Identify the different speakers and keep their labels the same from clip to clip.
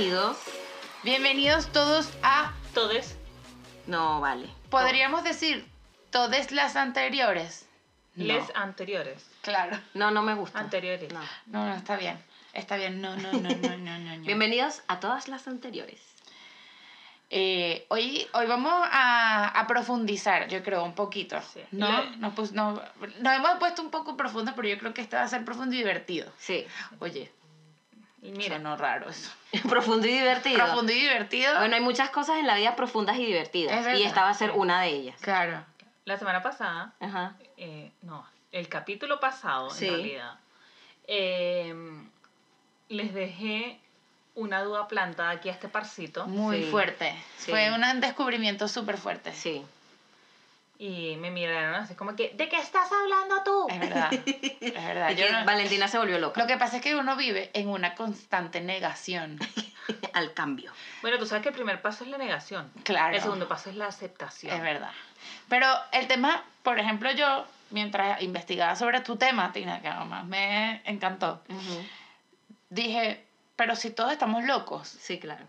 Speaker 1: bienvenidos.
Speaker 2: Bienvenidos todos a,
Speaker 3: Todes.
Speaker 1: No, vale.
Speaker 2: podríamos decir, todas las anteriores. No.
Speaker 3: Les anteriores.
Speaker 2: Claro.
Speaker 1: No, no me gusta.
Speaker 3: Anteriores.
Speaker 1: No.
Speaker 2: No, no, está bien. Está bien. No, no, no, no, no, no. no.
Speaker 1: Bienvenidos a todas las anteriores.
Speaker 2: Eh, hoy, hoy vamos a, a profundizar, yo creo, un poquito.
Speaker 3: Sí.
Speaker 2: No,
Speaker 3: Le-
Speaker 2: no, pues, no, nos hemos puesto un poco profundo, pero yo creo que este va a ser profundo y divertido.
Speaker 1: Sí.
Speaker 2: Oye,
Speaker 3: mira,
Speaker 2: sonó raro eso.
Speaker 1: Profundo y divertido.
Speaker 2: Profundo y divertido.
Speaker 1: Bueno, hay muchas cosas en la vida profundas y
Speaker 2: Es
Speaker 1: divertidas.
Speaker 2: verdad.
Speaker 1: Y esta va a ser una de ellas.
Speaker 2: Claro.
Speaker 3: la semana pasada,
Speaker 1: Ajá.
Speaker 3: eh, no, el capítulo pasado,
Speaker 1: Sí.
Speaker 3: en realidad, eh, les dejé una duda plantada aquí a este parcito
Speaker 2: Muy
Speaker 1: Sí.
Speaker 2: fuerte.
Speaker 1: Sí.
Speaker 2: Fue un descubrimiento súper fuerte.
Speaker 1: Sí.
Speaker 3: Y me miraron así como que, ¿de qué estás hablando tú?
Speaker 2: Es verdad. Es verdad. Yo no-
Speaker 1: Valentina se volvió loca
Speaker 2: Lo que pasa es que uno vive en una constante negación.
Speaker 1: al cambio.
Speaker 3: Bueno, tú sabes que el primer paso es la negación.
Speaker 2: Claro.
Speaker 3: El segundo paso es la aceptación.
Speaker 2: Es verdad. Pero el tema, por ejemplo, yo, mientras investigaba sobre tu tema, Tina, que además me encantó, dije, pero si todos estamos locos.
Speaker 1: Sí, claro.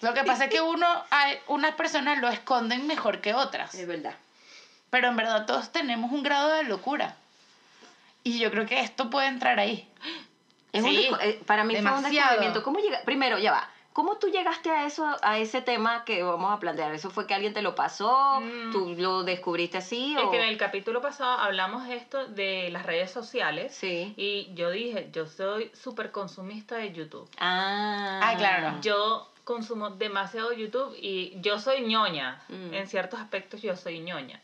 Speaker 2: Lo que pasa es que uno, hay, unas personas lo esconden mejor que otras.
Speaker 1: Es verdad.
Speaker 2: Pero en verdad todos tenemos un grado de locura. Y yo creo que esto puede entrar ahí.
Speaker 1: Es
Speaker 2: Sí,
Speaker 1: eh, para mí fue un
Speaker 2: demasiado.
Speaker 1: descubrimiento. ¿Cómo llega? Primero, ya va. ¿Cómo tú llegaste a eso, a ese tema que vamos a plantear? ¿Eso fue que alguien te lo pasó?
Speaker 3: Mm.
Speaker 1: ¿Tú lo descubriste así?
Speaker 3: Es
Speaker 1: o...
Speaker 3: que en el capítulo pasado hablamos esto de las redes sociales.
Speaker 1: Sí.
Speaker 3: Y yo dije, yo soy súper consumista de YouTube.
Speaker 1: Ah.
Speaker 2: Ah, claro.
Speaker 3: Yo consumo demasiado YouTube y yo soy ñoña.
Speaker 1: Mm.
Speaker 3: En ciertos aspectos yo soy ñoña.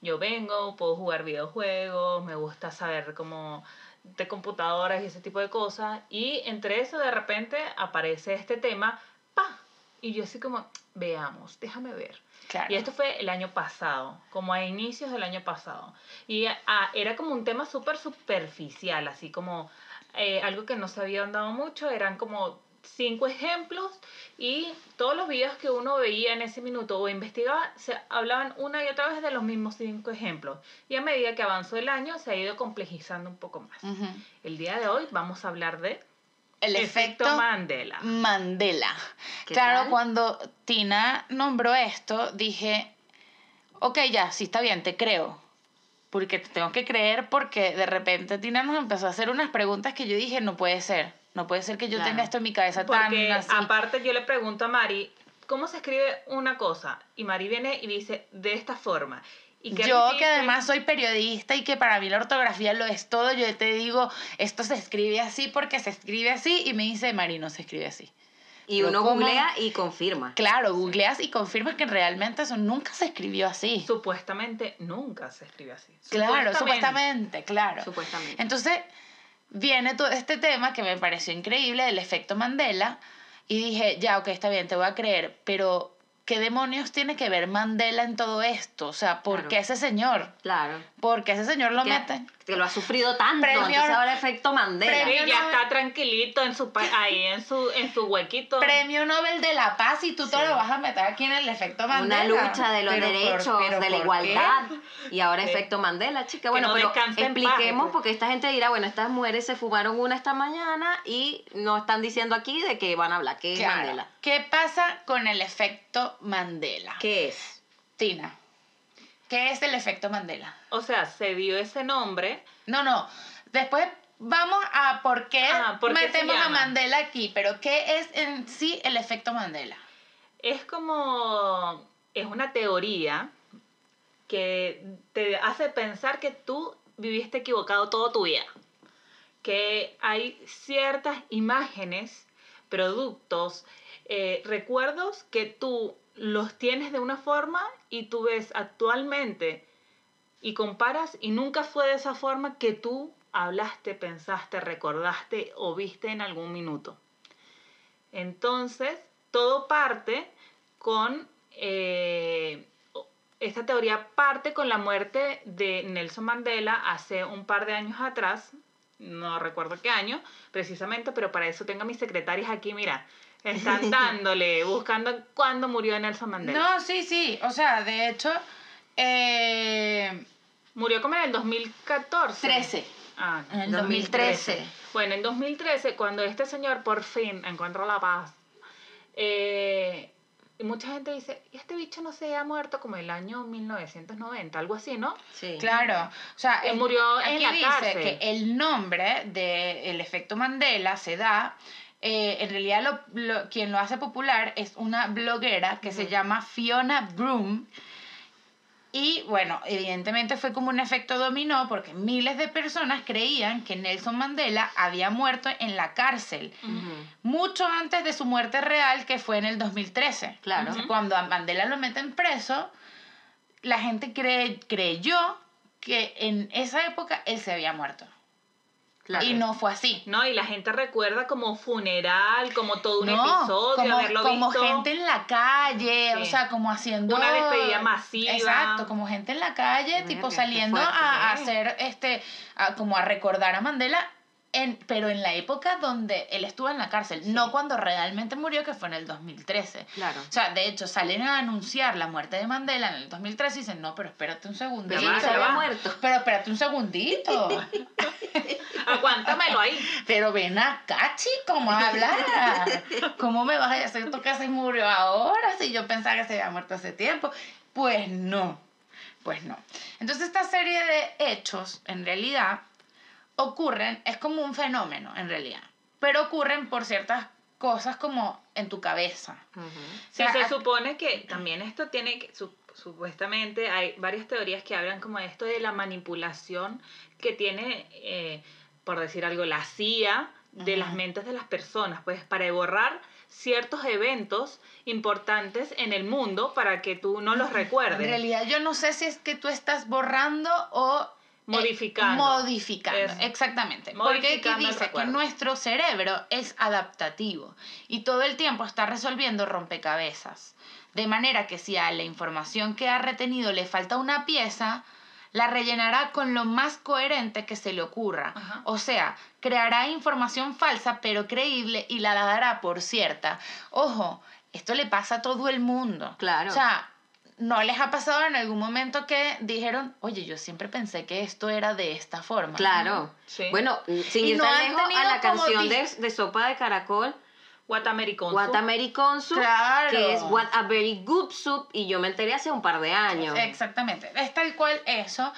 Speaker 3: Yo vengo, puedo jugar videojuegos, me gusta saber cómo de computadoras y ese tipo de cosas. Y entre eso de repente aparece este tema, ¡pa! Y yo así como, veamos, déjame ver.
Speaker 2: Claro.
Speaker 3: Y esto fue el año pasado, como a inicios del año pasado. Y ah, era como un tema súper superficial, así como eh, algo que no se había andado mucho, eran como cinco ejemplos y todos los videos que uno veía en ese minuto o investigaba se hablaban una y otra vez de los mismos cinco ejemplos. Y a medida que avanzó el año se ha ido complejizando un poco más. El día de hoy vamos a hablar de
Speaker 2: El efecto,
Speaker 3: Mandela.
Speaker 2: Mandela.
Speaker 1: ¿Qué
Speaker 2: Claro,
Speaker 1: tal?
Speaker 2: cuando Tina nombró esto, dije, ok, ya, sí está bien, te creo. Porque te tengo que creer porque de repente Tina nos empezó a hacer unas preguntas que yo dije, no puede ser. No puede ser que yo
Speaker 1: Claro.
Speaker 2: tenga esto en mi cabeza
Speaker 3: Porque
Speaker 2: tan así.
Speaker 3: aparte yo le pregunto a Mari, ¿cómo se escribe una cosa? Y Mari viene y dice, de esta forma. ¿Y qué
Speaker 2: Yo que además soy periodista y que para mí la ortografía lo es todo, yo te digo, esto se escribe así porque se escribe así y me dice, Mari, no se escribe así.
Speaker 1: Y
Speaker 2: Pero
Speaker 1: uno
Speaker 2: ¿cómo?
Speaker 1: googlea y confirma.
Speaker 2: Claro, googleas y confirmas que realmente eso nunca se escribió así.
Speaker 3: Supuestamente nunca se escribe así.
Speaker 2: Claro, supuestamente, claro.
Speaker 1: Supuestamente.
Speaker 2: Entonces, viene todo este tema que me pareció increíble del efecto Mandela y dije, ya, ok, está bien, te voy a creer, pero ¿qué demonios tiene que ver Mandela en todo esto? O sea, ¿por
Speaker 1: Claro.
Speaker 2: qué ese señor?
Speaker 1: Claro.
Speaker 2: ¿Por qué ese señor lo
Speaker 1: que,
Speaker 2: mete?
Speaker 1: que lo ha sufrido tanto.
Speaker 2: Premio-
Speaker 1: entonces ahora efecto Mandela.
Speaker 3: Y
Speaker 2: Premio-
Speaker 3: ya está tranquilito en su pa- ahí en su en su huequito.
Speaker 2: Premio Nobel de la Paz y tú te
Speaker 1: Sí.
Speaker 2: lo vas a meter aquí en el efecto Mandela.
Speaker 1: Una lucha de los
Speaker 2: Pero por-
Speaker 1: derechos,
Speaker 2: pero
Speaker 1: de la
Speaker 2: ¿por
Speaker 1: igualdad. Y ahora
Speaker 3: Sí.
Speaker 1: efecto Mandela, chica.
Speaker 3: Que
Speaker 1: Bueno,
Speaker 3: no
Speaker 1: pero
Speaker 3: paz,
Speaker 1: expliquemos
Speaker 3: pues.
Speaker 1: porque esta gente dirá, bueno, estas mujeres se fumaron una esta mañana y no están diciendo aquí de que van a hablar. ¿Qué es
Speaker 2: Claro.
Speaker 1: Mandela?
Speaker 2: ¿Qué pasa con el efecto Mandela?
Speaker 1: ¿Qué es?
Speaker 2: Tina, ¿qué es el efecto Mandela?
Speaker 3: O sea, se dio ese nombre.
Speaker 2: No, no. Después vamos a por qué
Speaker 3: Ah, ¿por qué se
Speaker 2: metemos a? Mandela aquí, pero ¿qué es en sí el efecto Mandela?
Speaker 3: Es como es una teoría que te hace pensar que tú viviste equivocado toda tu vida. Que hay ciertas imágenes, productos, eh, recuerdos que tú los tienes de una forma y tú ves actualmente y comparas y nunca fue de esa forma que tú hablaste, pensaste, recordaste o viste en algún minuto. Entonces, todo parte con, eh, esta teoría parte con la muerte de Nelson Mandela hace un par de años atrás, no recuerdo qué año precisamente, pero para eso tengo mis secretarias aquí, mira, están dándole, buscando cuándo murió Nelson Mandela.
Speaker 2: No, sí, sí. O sea, de hecho, eh,
Speaker 3: Murió como en el 2014.
Speaker 2: 13.
Speaker 3: Ah,
Speaker 2: En el 2013.
Speaker 3: Bueno, en 2013, cuando este señor por fin encontró la paz Eh, y mucha gente dice, ¿y este bicho no se ha muerto como el año 1990? Algo así, ¿no?
Speaker 1: Sí.
Speaker 2: Claro, o sea,
Speaker 3: Él
Speaker 2: el-
Speaker 3: murió en
Speaker 2: aquí
Speaker 3: la
Speaker 2: dice
Speaker 3: cárcel.
Speaker 2: que el nombre del efecto Mandela se da, eh, en realidad lo, lo- quien lo hace popular es una bloguera que se llama Fiona Broom. Y bueno, evidentemente fue como un efecto dominó porque miles de personas creían que Nelson Mandela había muerto en la cárcel mucho antes de su muerte real, que fue en el 2013.
Speaker 1: Claro.
Speaker 2: Cuando a Mandela lo meten preso, la gente cree- creyó que en esa época él se había muerto.
Speaker 1: Claro.
Speaker 2: Y no fue así.
Speaker 3: No, y la gente recuerda como funeral, como todo un
Speaker 2: no,
Speaker 3: episodio,
Speaker 2: como,
Speaker 3: haberlo
Speaker 2: como
Speaker 3: visto.
Speaker 2: gente en la calle, o sea, como haciendo...
Speaker 3: Una despedida masiva.
Speaker 2: Exacto, como gente en la calle, tipo saliendo
Speaker 1: fuerte,
Speaker 2: a, a
Speaker 1: ¿eh?
Speaker 2: hacer, este, a- como a recordar a Mandela, en, pero en la época donde él estuvo en la cárcel, no cuando realmente murió, que fue en el 2013.
Speaker 1: Claro.
Speaker 2: O sea, de hecho, salen a anunciar la muerte de Mandela en el 2013 y dicen, no, pero espérate un segundito.
Speaker 1: Pero se había
Speaker 3: va.
Speaker 1: muerto.
Speaker 2: Pero espérate un segundito.
Speaker 3: Aguántamelo ahí.
Speaker 2: Pero ven acá, chico, ¿cómo hablar? ¿Cómo me vas a decir tú que se murió ahora si yo pensaba que se había muerto hace tiempo? Pues no, pues no. Entonces esta serie de hechos, en realidad, ocurren, es como un fenómeno, en realidad, pero ocurren por ciertas cosas como en tu cabeza. O sea,
Speaker 3: se supone que también esto tiene que, su- supuestamente hay varias teorías que hablan como de esto de la manipulación que tiene, eh, por decir algo, la CIA de las mentes de las personas, pues para borrar ciertos eventos importantes en el mundo para que tú no los
Speaker 2: En
Speaker 3: recuerdes.
Speaker 2: realidad yo no sé si es que tú estás borrando o
Speaker 3: Modificando.
Speaker 2: modificando,
Speaker 3: Es
Speaker 2: exactamente. Porque aquí
Speaker 3: modificando el
Speaker 2: dice que nuestro cerebro es adaptativo y todo el tiempo está resolviendo rompecabezas. De manera que si a la información que ha retenido le falta una pieza, la rellenará con lo más coherente que se le ocurra.
Speaker 3: Ajá.
Speaker 2: O sea, creará información falsa pero creíble y la dará por cierta. Ojo, esto le pasa a todo el mundo.
Speaker 1: Claro.
Speaker 2: O sea, ¿no les ha pasado en algún momento que dijeron, oye, yo siempre pensé que esto era de esta forma?
Speaker 1: Claro.
Speaker 3: Sí.
Speaker 1: Bueno, sin
Speaker 2: Y
Speaker 1: ir
Speaker 2: no
Speaker 1: tan
Speaker 2: han
Speaker 1: lejos,
Speaker 2: tenido
Speaker 1: a la canción de, de Sopa de Caracol. What a Mary Consu,
Speaker 2: Claro.
Speaker 1: que es What a Very Good Soup, y yo me enteré hace un par de años.
Speaker 2: Exactamente, es tal cual eso.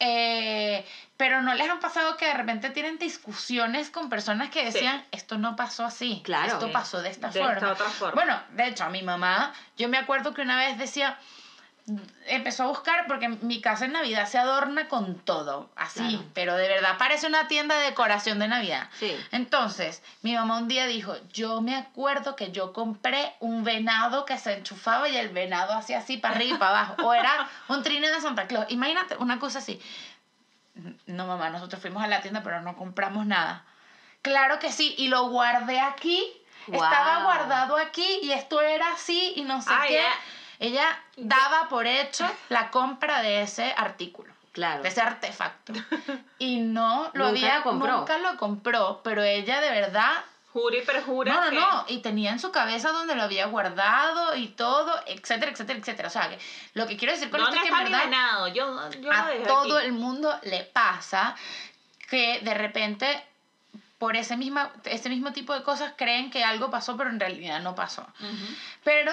Speaker 2: eh, pero no les han pasado que de repente tienen discusiones con personas que
Speaker 3: Sí.
Speaker 2: decían, esto no pasó así,
Speaker 1: Claro.
Speaker 2: esto pasó de esta
Speaker 3: De
Speaker 2: forma.
Speaker 3: esta otra forma.
Speaker 2: Bueno, de hecho, a mi mamá, yo me acuerdo que una vez decía, empezó a buscar porque mi casa en Navidad se adorna con todo, así,
Speaker 1: Claro.
Speaker 2: pero de verdad parece una tienda de decoración de Navidad.
Speaker 1: Sí.
Speaker 2: Entonces, mi mamá un día dijo, yo me acuerdo que yo compré un venado que se enchufaba y el venado hacía así para arriba y para abajo, o era un trineo de Santa Claus. Imagínate una cosa así. No, mamá, nosotros fuimos a la tienda, pero no compramos nada. Claro que sí, y lo guardé aquí. Estaba guardado aquí y esto era así y no sé
Speaker 3: Ah,
Speaker 2: qué. Ella daba por hecho la compra de ese artículo,
Speaker 1: Claro.
Speaker 2: de ese artefacto. Y no lo
Speaker 1: Nunca
Speaker 2: había,
Speaker 1: lo compró.
Speaker 2: nunca lo compró, pero ella de verdad
Speaker 3: Jura y perjura
Speaker 2: no, no,
Speaker 3: que-
Speaker 2: no. Y tenía en su cabeza donde lo había guardado y todo, etcétera, etcétera, etcétera. O sea, que lo que quiero decir con
Speaker 3: ¿Dónde
Speaker 2: esto es que en verdad?
Speaker 3: Yo, yo
Speaker 2: a todo
Speaker 3: aquí.
Speaker 2: el mundo le pasa que de repente por ese, misma, ese mismo tipo de cosas creen que algo pasó, pero en realidad no pasó.
Speaker 3: Ujú.
Speaker 2: Pero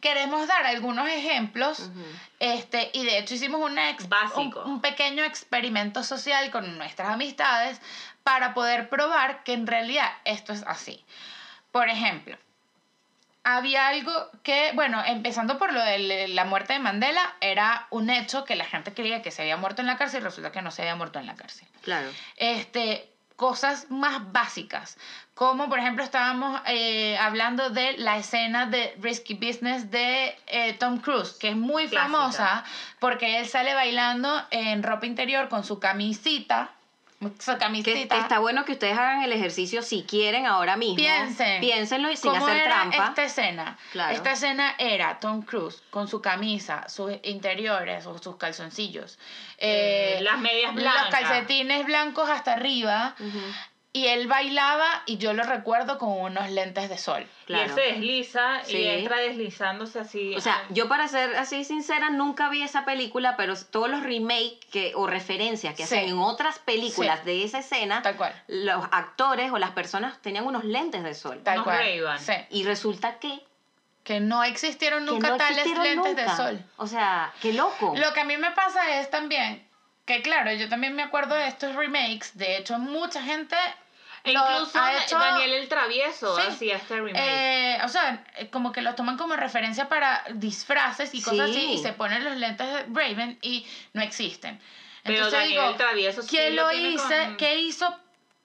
Speaker 2: queremos dar algunos ejemplos.
Speaker 1: Ujú.
Speaker 2: Este, y de hecho hicimos una ex-
Speaker 3: Básico.
Speaker 2: Un, un pequeño experimento social con nuestras amistades para poder probar que en realidad esto es así. Por ejemplo, había algo que, bueno, empezando por lo de la muerte de Mandela, era un hecho que la gente creía que se había muerto en la cárcel y resulta que no se había muerto en la cárcel
Speaker 1: Claro.
Speaker 2: este, cosas más básicas, como por ejemplo estábamos eh, hablando de la escena de Risky Business de eh, Tom Cruise, que es muy
Speaker 3: Clásica.
Speaker 2: famosa porque él sale bailando en ropa interior con su camisita, su
Speaker 1: Que está bueno que ustedes hagan el ejercicio si quieren ahora mismo.
Speaker 2: Piensen.
Speaker 1: Piénsenlo y sin
Speaker 2: ¿Cómo
Speaker 1: hacer
Speaker 2: era
Speaker 1: trampa.
Speaker 2: esta escena?
Speaker 1: Claro.
Speaker 2: Esta escena era Tom Cruise con su camisa, sus interiores o sus calzoncillos,
Speaker 3: Eh,
Speaker 2: eh,
Speaker 3: las medias
Speaker 2: los
Speaker 3: blancas.
Speaker 2: calcetines blancos hasta arriba. Y él bailaba y yo lo recuerdo con unos lentes de sol.
Speaker 3: Y él se desliza
Speaker 1: Sí.
Speaker 3: y entra deslizándose así.
Speaker 1: O sea,
Speaker 3: ah,
Speaker 1: yo para ser así sincera nunca vi esa película, pero todos los remakes que, o referencias que
Speaker 2: Sí.
Speaker 1: hacen en otras películas
Speaker 2: Sí.
Speaker 1: de esa escena,
Speaker 2: Tal cual.
Speaker 1: los actores o las personas tenían unos lentes de sol.
Speaker 2: Tal cual.
Speaker 1: Y resulta que,
Speaker 2: Que no existieron
Speaker 1: que
Speaker 2: nunca
Speaker 1: no
Speaker 2: tales
Speaker 1: existieron
Speaker 2: lentes de sol.
Speaker 1: O sea, qué loco.
Speaker 2: Lo que a mí me pasa es también que, claro, yo también me acuerdo de estos remakes. De hecho, mucha gente.
Speaker 3: e
Speaker 2: lo
Speaker 3: incluso
Speaker 2: ha hecho,
Speaker 3: Daniel el Travieso
Speaker 2: Sí.
Speaker 3: hacía este remake.
Speaker 2: eh, o sea, eh, como que los toman como referencia para disfraces y cosas
Speaker 1: Sí.
Speaker 2: así y se ponen los lentes de Raven y no existen.
Speaker 3: Pero
Speaker 2: Entonces
Speaker 3: Daniel
Speaker 2: digo,
Speaker 3: el Travieso sí
Speaker 2: ¿quién
Speaker 3: lo
Speaker 2: lo hizo?
Speaker 3: con-
Speaker 2: ¿Qué hizo?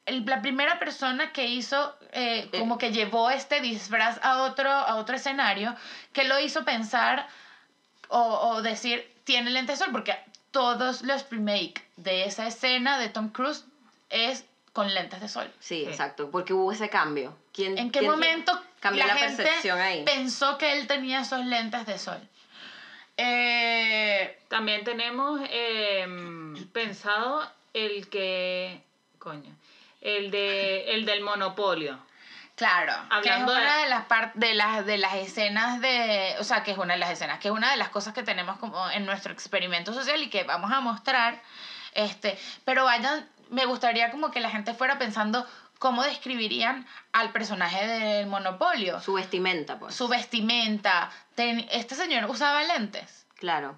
Speaker 2: la primera persona que hizo, eh, como que llevó este disfraz a otro, a otro escenario, que lo hizo pensar o, o decir, tiene lente de sol, porque todos los remake de esa escena de Tom Cruise es con lentes de sol.
Speaker 1: Sí,
Speaker 3: Sí.
Speaker 1: exacto, porque hubo ese cambio. ¿Quién,
Speaker 2: ¿En qué
Speaker 1: quién
Speaker 2: momento
Speaker 1: cambió
Speaker 2: la,
Speaker 1: la,
Speaker 2: gente
Speaker 1: percepción ahí?
Speaker 2: pensó que él tenía esos lentes de sol? Eh,
Speaker 3: También tenemos eh, pensado el que. Coño. El, de, el del monopolio.
Speaker 2: Claro,
Speaker 3: Hablando
Speaker 2: que es una de las par- de las de las escenas de, o sea, que es una de las escenas, que es una de las cosas que tenemos como en nuestro experimento social y que vamos a mostrar. Este, pero vayan, me gustaría como que la gente fuera pensando cómo describirían al personaje del monopolio, su,
Speaker 1: Su vestimenta, pues.
Speaker 2: vestimenta. Ten- este señor usaba lentes.
Speaker 1: Claro.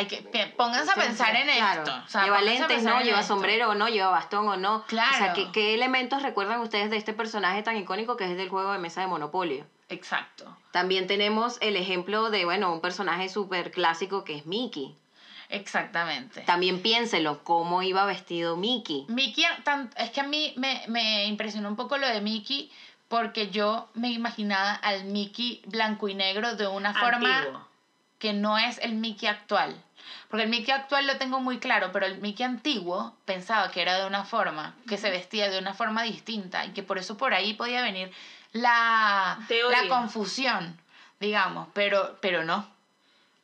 Speaker 2: Hay que pónganse a pensar en
Speaker 1: claro.
Speaker 2: esto. O sea,
Speaker 1: lleva lentes, no, lleva
Speaker 2: esto.
Speaker 1: sombrero o no, lleva bastón o no. O sea,
Speaker 2: Claro.
Speaker 1: ¿qué, ¿qué elementos recuerdan ustedes de este personaje tan icónico que es del juego de mesa de Monopolio?
Speaker 2: Exacto.
Speaker 1: También tenemos el ejemplo de, bueno, un personaje súper clásico que es Mickey.
Speaker 2: Exactamente.
Speaker 1: También piénselo, cómo iba vestido Mickey.
Speaker 2: Mickey, tan- es que a mí me, me impresionó un poco lo de Mickey porque yo me imaginaba al Mickey blanco y negro de una forma que no es el Mickey actual. Porque el Mickey actual lo tengo muy claro, pero el Mickey antiguo pensaba que era de una forma, que se vestía de una forma distinta y que por eso por ahí podía venir la,
Speaker 3: Teoría.
Speaker 2: la confusión, digamos, pero, pero no.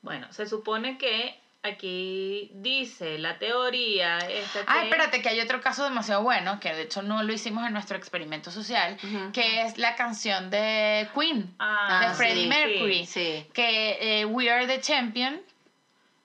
Speaker 3: Bueno, se supone que aquí dice la teoría. Esta
Speaker 2: Ah,
Speaker 3: que-
Speaker 2: espérate, que hay otro caso demasiado bueno, que de hecho no lo hicimos en nuestro experimento social, que es la canción de Queen,
Speaker 3: Ah,
Speaker 2: de Freddie
Speaker 1: sí,
Speaker 2: Mercury,
Speaker 1: Sí.
Speaker 2: que eh, We Are the Champion,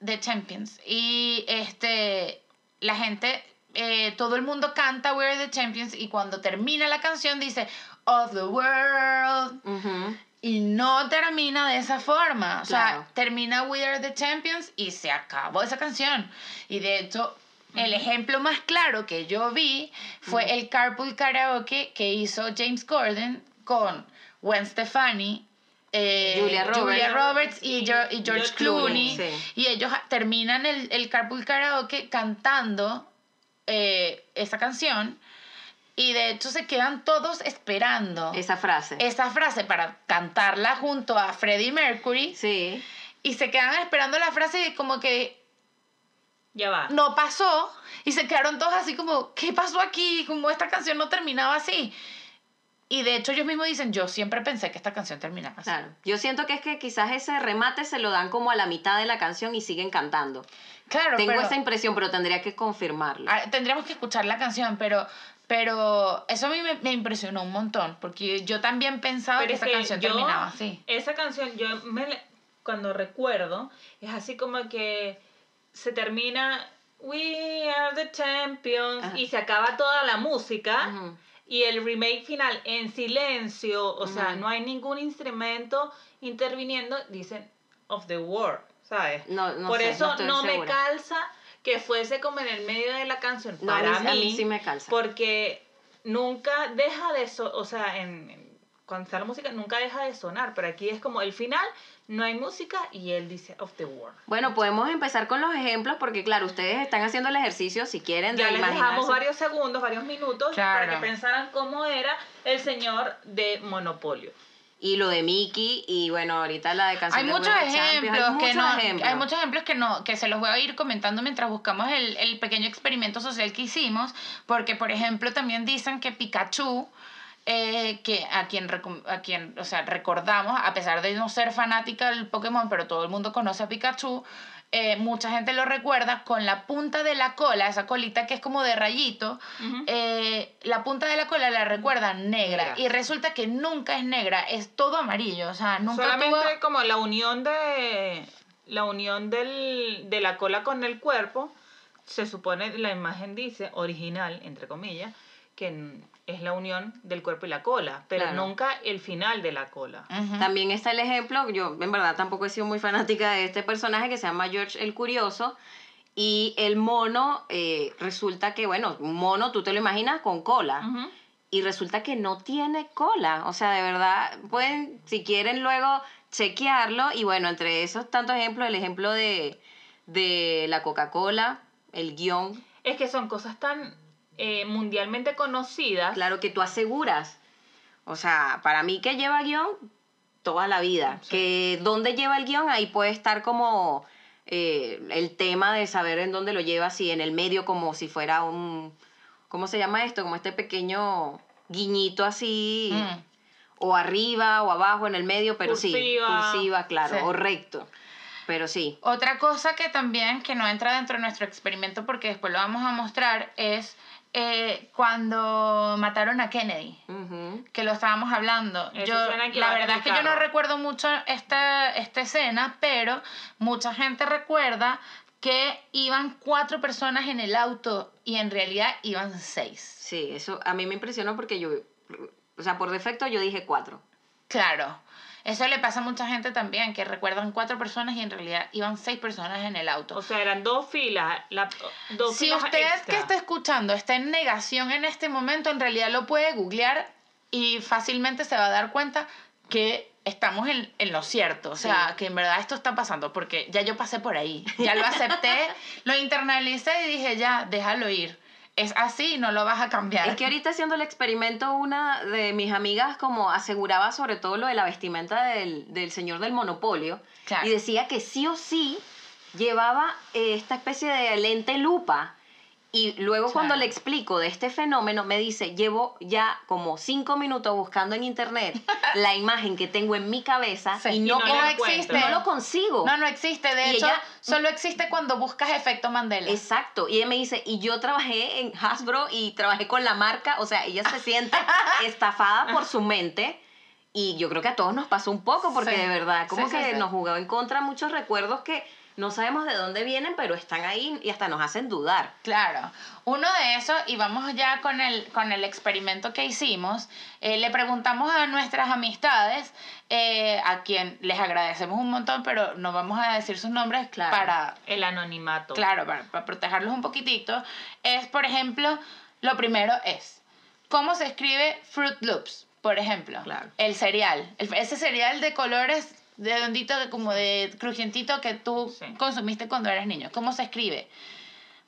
Speaker 2: the Champions, y este, la gente, eh, todo el mundo canta We Are the Champions y cuando termina la canción dice Of the World,
Speaker 1: Ujú.
Speaker 2: y no termina de esa forma. O
Speaker 1: Claro.
Speaker 2: sea, termina We Are the Champions y se acabó esa canción. Y de hecho, el ejemplo más claro que yo vi fue el Carpool Karaoke que hizo James Corden con Gwen Stefani. Eh,
Speaker 1: Julia Roberts.
Speaker 2: Julia Roberts y, Jo- y George
Speaker 3: George
Speaker 2: Clooney.
Speaker 1: Clooney, sí.
Speaker 2: Y ellos terminan el, el Carpool Karaoke cantando eh, esa canción. Y de hecho se quedan todos esperando
Speaker 1: Esa frase.
Speaker 2: esa frase para cantarla junto a Freddie Mercury
Speaker 1: Sí.
Speaker 2: y se quedan esperando la frase y como que
Speaker 3: Ya va.
Speaker 2: no pasó y se quedaron todos así como, ¿qué pasó aquí? Como esta canción no terminaba así. Y de hecho ellos mismos dicen, yo siempre pensé que esta canción terminaba así.
Speaker 1: Claro. Yo siento que es que quizás ese remate se lo dan como a la mitad de la canción y siguen cantando.
Speaker 2: Claro,
Speaker 1: Tengo
Speaker 2: pero
Speaker 1: esa impresión, pero tendría que confirmarlo.
Speaker 2: ah, tendríamos que escuchar la canción, pero, pero eso a mí me, me impresionó un montón, porque yo también pensaba
Speaker 3: Pero
Speaker 2: que
Speaker 3: es
Speaker 2: esa
Speaker 3: que
Speaker 2: canción
Speaker 3: yo-
Speaker 2: terminaba así.
Speaker 3: Esa canción, yo me, cuando recuerdo, es así como que se termina We are the champions
Speaker 1: Ajá.
Speaker 3: y se acaba toda la música
Speaker 1: Ujú.
Speaker 3: Y el remake final en silencio, o sea, no hay ningún instrumento interviniendo, dicen of the world, ¿sabes?
Speaker 1: No, no
Speaker 3: Por
Speaker 1: sé,
Speaker 3: eso
Speaker 1: no estoy
Speaker 3: no me calza que fuese como en el medio de la canción.
Speaker 1: No, a
Speaker 3: para
Speaker 1: mí-
Speaker 3: mí,
Speaker 1: a mí sí me calza.
Speaker 3: Porque nunca deja de so o sea, en, en- cuando está la música nunca deja de sonar, pero aquí es como el final, no hay música y él dice of the world.
Speaker 1: Bueno, podemos empezar con los ejemplos porque, claro, ustedes están haciendo el ejercicio si quieren de
Speaker 3: Ya les
Speaker 1: imaginarse.
Speaker 3: dejamos varios segundos, varios minutos para
Speaker 2: Claro.
Speaker 3: que pensaran cómo era el señor de Monopolio.
Speaker 1: Y lo de Mickey y, bueno, ahorita la de canción
Speaker 2: Hay
Speaker 1: de
Speaker 2: muchos ejemplos
Speaker 1: hay
Speaker 2: que
Speaker 1: muchos
Speaker 2: no,
Speaker 1: ejemplos.
Speaker 2: hay muchos ejemplos que no, que se los voy a ir comentando mientras buscamos el, el pequeño experimento social que hicimos, porque por ejemplo también dicen que Pikachu eh, que a quien, a quien o sea, recordamos, a pesar de no ser fanática del Pokémon, pero todo el mundo conoce a Pikachu, eh, mucha gente lo recuerda con la punta de la cola, esa colita que es como de rayito,
Speaker 3: Ujú.
Speaker 2: eh, la punta de la cola la recuerdan negra,
Speaker 3: Negra.
Speaker 2: y resulta que nunca es negra, es todo amarillo, o sea, nunca
Speaker 3: Solamente
Speaker 2: tuvo...
Speaker 3: como la unión de la unión del, de la cola con el cuerpo, se supone, la imagen dice, original, entre comillas, que es la unión del cuerpo y la cola, pero
Speaker 1: Claro.
Speaker 3: nunca el final de la cola.
Speaker 1: También está el ejemplo, yo en verdad tampoco he sido muy fanática de este personaje que se llama George el Curioso. Y el mono, eh, resulta que, bueno, un mono tú te lo imaginas con cola. Y resulta que no tiene cola. O sea, de verdad, pueden, si quieren luego chequearlo. Y bueno, entre esos tantos ejemplos, el ejemplo de, de la Coca-Cola, el guion,
Speaker 3: Es que son cosas tan eh, mundialmente conocidas.
Speaker 1: claro que tú aseguras. O sea, para mí que lleva guion toda la vida.
Speaker 3: Sí.
Speaker 1: Que dónde lleva el guion, ahí puede estar como eh, el tema de saber en dónde lo lleva, si en el medio como si fuera un... ¿Cómo se llama esto? Como este pequeño guiñito así.
Speaker 2: Mm.
Speaker 1: O arriba o abajo en el medio, pero sí.
Speaker 3: Cursiva.
Speaker 1: Cursiva, claro.
Speaker 2: Sí.
Speaker 1: O recto. Pero sí.
Speaker 2: Otra cosa que también, que no entra dentro de nuestro experimento porque después lo vamos a mostrar, es eh, cuando mataron a Kennedy, que lo estábamos hablando. Yo, la verdad es que yo no recuerdo mucho esta, esta escena, pero mucha gente recuerda que iban cuatro personas en el auto y en realidad iban seis.
Speaker 1: Sí, eso a mí me impresionó porque yo, o sea, por defecto yo dije cuatro.
Speaker 2: Claro. Eso le pasa a mucha gente también, que recuerdan cuatro personas y en realidad iban seis personas en el auto.
Speaker 3: O sea, eran dos filas. La, dos
Speaker 2: Si
Speaker 3: filas
Speaker 2: usted
Speaker 3: extra.
Speaker 2: que está escuchando está en negación en este momento, en realidad lo puede googlear y fácilmente se va a dar cuenta que estamos en, en lo cierto. O sea,
Speaker 1: Sí.
Speaker 2: que en verdad esto está pasando, porque ya yo pasé por ahí, ya lo acepté, lo internalicé y dije, ya, déjalo ir. Es así, no lo vas a cambiar.
Speaker 1: Es que ahorita haciendo el experimento, una de mis amigas como aseguraba sobre todo lo de la vestimenta del, del señor del monopolio
Speaker 2: Claro.
Speaker 1: y decía que sí o sí llevaba esta especie de lente lupa. Y luego
Speaker 2: Claro.
Speaker 1: cuando le explico de este fenómeno, me dice, llevo ya como cinco minutos buscando en internet la imagen que tengo en mi cabeza
Speaker 2: Sí.
Speaker 1: y
Speaker 2: Y
Speaker 1: no,
Speaker 3: no
Speaker 2: existe.
Speaker 1: no lo consigo.
Speaker 2: No, no existe. De
Speaker 1: Y
Speaker 2: hecho,
Speaker 1: ella-
Speaker 2: solo existe cuando buscas efecto Mandela.
Speaker 1: Exacto. Y ella me dice, y yo trabajé en Hasbro y trabajé con la marca, o sea, ella se siente estafada por su mente. Y yo creo que a todos nos pasó un poco, porque
Speaker 2: Sí.
Speaker 1: de verdad, como
Speaker 2: Sí,
Speaker 1: que nos jugó en contra muchos recuerdos que no sabemos de dónde vienen, pero están ahí y hasta nos hacen dudar.
Speaker 2: Claro, uno de esos, y vamos ya con el, con el experimento que hicimos, eh, le preguntamos a nuestras amistades, eh, a quien les agradecemos un montón, pero no vamos a decir sus nombres
Speaker 1: Claro.
Speaker 2: para,
Speaker 3: El anonimato.
Speaker 2: claro, para, para protegerlos un poquitito, es, por ejemplo, lo primero es, ¿cómo se escribe Fruit Loops? Por ejemplo,
Speaker 1: Claro.
Speaker 2: el cereal, el- ese cereal de colores redondito, como de crujientito que tú
Speaker 3: Sí.
Speaker 2: consumiste cuando eras niño. ¿Cómo se escribe?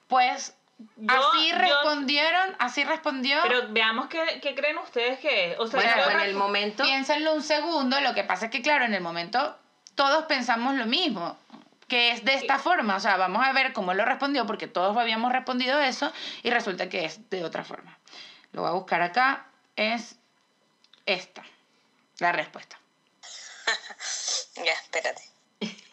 Speaker 2: Pues
Speaker 3: Yo-
Speaker 2: así
Speaker 3: yo-
Speaker 2: respondieron, así respondió.
Speaker 3: Pero veamos qué, qué creen ustedes que es. O sea,
Speaker 1: Bueno, pues en el momento...
Speaker 2: Piénsenlo un segundo, lo que pasa es que claro, en el momento todos pensamos lo mismo, que es de esta forma, o sea, vamos a ver cómo lo respondió, porque todos habíamos respondido eso y resulta que es de otra forma. Lo voy a buscar acá, es esta, la respuesta.
Speaker 4: Ya, espérate.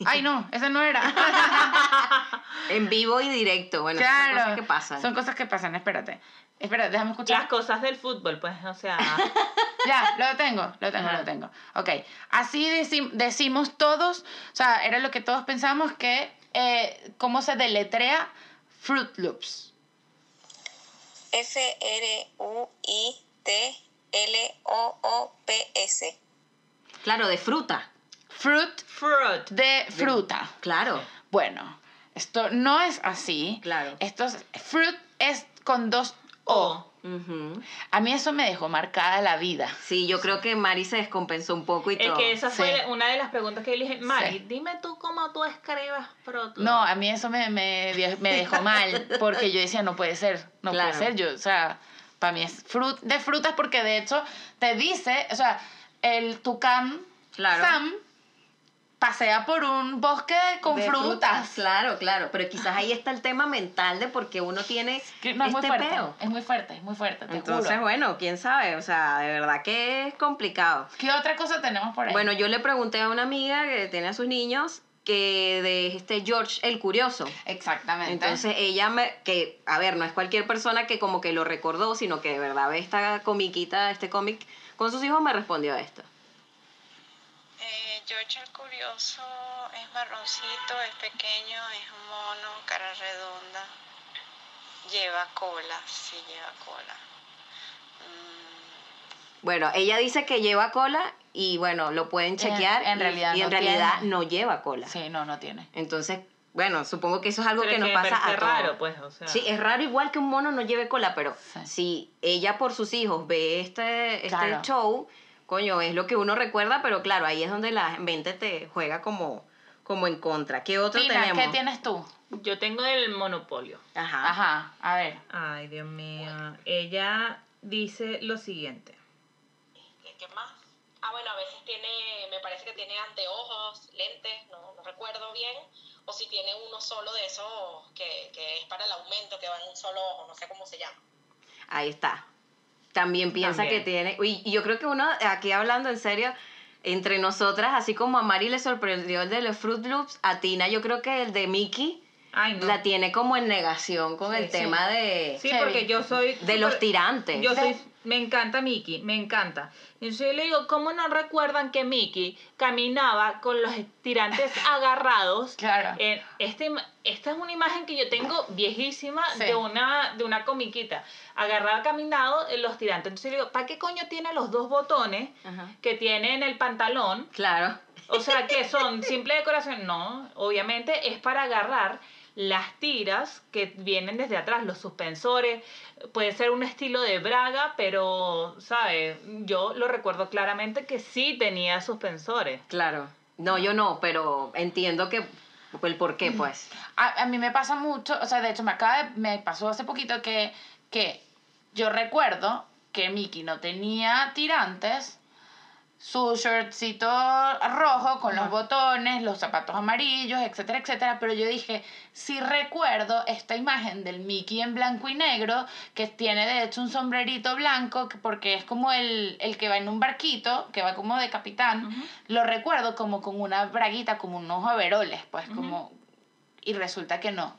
Speaker 2: Ay, no, esa no era.
Speaker 1: En vivo y directo. Bueno, son cosas que pasan.
Speaker 2: Son cosas que pasan, espérate. Espera, déjame escuchar.
Speaker 3: Las cosas del fútbol, pues, o sea,
Speaker 2: Ya, lo tengo, lo tengo,
Speaker 3: Ajá.
Speaker 2: lo tengo. Ok, así deci- decimos todos, o sea, era lo que todos pensamos que, eh, ¿cómo se deletrea Fruit Loops?
Speaker 4: F-R-U-I-T-L-O-O-P-S.
Speaker 1: Claro, de fruta.
Speaker 2: Fruit
Speaker 3: fruit.
Speaker 2: de fruta.
Speaker 1: Claro,
Speaker 2: Bueno, esto no es así.
Speaker 1: claro.
Speaker 2: Esto es, fruit es con dos O. A mí eso me dejó marcada la vida.
Speaker 1: Sí, yo creo que Mari se descompensó un poco y
Speaker 3: Es
Speaker 1: todo.
Speaker 3: que esa
Speaker 2: Sí.
Speaker 3: fue una de las preguntas que yo le dije, Mari,
Speaker 2: Sí.
Speaker 3: dime tú cómo tú escribes fruit.
Speaker 2: No, a mí eso me, me, me dejó mal, porque yo decía, no puede ser, no
Speaker 1: Claro.
Speaker 2: puede ser, yo, o sea, para mí es frut, de frutas porque de hecho te dice, o sea, el tucán
Speaker 1: Claro.
Speaker 2: Sam pasea por un bosque con
Speaker 1: De
Speaker 2: frutas.
Speaker 1: Claro, claro. Pero quizás ahí está el tema mental de por qué uno tiene
Speaker 2: Que no es muy
Speaker 1: este
Speaker 2: fuerte.
Speaker 1: peo.
Speaker 2: Es muy fuerte, es muy fuerte, te
Speaker 1: Entonces,
Speaker 2: juro.
Speaker 1: bueno, quién sabe. O sea, de verdad que es complicado.
Speaker 2: ¿Qué otra cosa tenemos por ahí?
Speaker 1: Bueno, yo le pregunté a una amiga que tiene a sus niños que de este George el Curioso.
Speaker 2: Exactamente.
Speaker 1: Entonces ella me, que, a ver, no es cualquier persona que como que lo recordó, sino que de verdad ve esta comiquita, este cómic con sus hijos, me respondió esto.
Speaker 4: George el Curioso es marroncito, es pequeño, es un mono, cara redonda. Lleva cola, sí lleva cola. Mm,
Speaker 1: Bueno, ella dice que lleva cola y bueno, lo pueden chequear.
Speaker 2: en
Speaker 1: y-
Speaker 2: realidad
Speaker 1: y, en
Speaker 2: no
Speaker 1: realidad
Speaker 2: tiene.
Speaker 1: no lleva cola.
Speaker 2: Sí, no, no tiene.
Speaker 1: Entonces, bueno, supongo que eso es algo
Speaker 3: Pero
Speaker 1: que
Speaker 3: es
Speaker 1: nos pasa a todos.
Speaker 3: raro, pues, o sea.
Speaker 1: Sí, es raro igual que un mono no lleve cola, pero
Speaker 2: Sí.
Speaker 1: si ella por sus hijos ve este, este
Speaker 2: Claro.
Speaker 1: show, coño, es lo que uno recuerda, pero claro, ahí es donde la mente te juega como, como en contra. ¿Qué otro
Speaker 2: Tina,
Speaker 1: tenemos?
Speaker 2: ¿qué tienes tú?
Speaker 3: Yo tengo el monopolio.
Speaker 1: Ajá.
Speaker 2: Ajá, a ver.
Speaker 3: Ay, Dios mío. Ella dice lo siguiente.
Speaker 5: ¿Qué, qué más? Ah, bueno, a veces tiene, me parece que tiene anteojos, lentes, no, no recuerdo bien. O si tiene uno solo de esos que, que es para el aumento, que va en un solo ojo, no sé cómo se llama.
Speaker 1: Ahí está. También piensa
Speaker 3: También.
Speaker 1: que tiene. Uy, y yo creo que uno, aquí hablando en serio, entre nosotras, así como a Mari le sorprendió el de los Fruit Loops, a Tina yo creo que el de Mickey
Speaker 3: Ay, no.
Speaker 1: la tiene como en negación con
Speaker 3: Sí,
Speaker 1: el
Speaker 3: sí.
Speaker 1: tema de,
Speaker 3: Sí, porque yo soy...
Speaker 1: de los tirantes.
Speaker 3: Yo soy... Me encanta Mickey, me encanta. Entonces yo le digo, ¿cómo no recuerdan que Mickey caminaba con los tirantes agarrados?
Speaker 2: Claro.
Speaker 3: En este, esta es una imagen que yo tengo viejísima
Speaker 2: Sí.
Speaker 3: de, una, de una comiquita. Agarraba caminado en los tirantes. Entonces yo le digo, ¿para qué coño tiene los dos botones
Speaker 1: Ajá.
Speaker 3: que tiene en el pantalón?
Speaker 1: Claro.
Speaker 3: O sea, que son simple decoración. No, obviamente es para agarrar las tiras que vienen desde atrás, los suspensores. Puede ser un estilo de braga, pero, ¿sabes? Yo lo recuerdo claramente que sí tenía suspensores.
Speaker 1: Claro. No, yo no, pero entiendo que el por qué, pues.
Speaker 2: A, a mí me pasa mucho, o sea, de hecho me acaba de- me pasó hace poquito que, que yo recuerdo que Mickey no tenía tirantes, su shortcito rojo con los botones, los zapatos amarillos, etcétera, etcétera, pero yo dije, sí recuerdo esta imagen del Mickey en blanco y negro, que tiene de hecho un sombrerito blanco, que- porque es como el, el que va en un barquito, que va como de capitán, lo recuerdo como con una braguita, como unos overoles, pues como... Y resulta que no.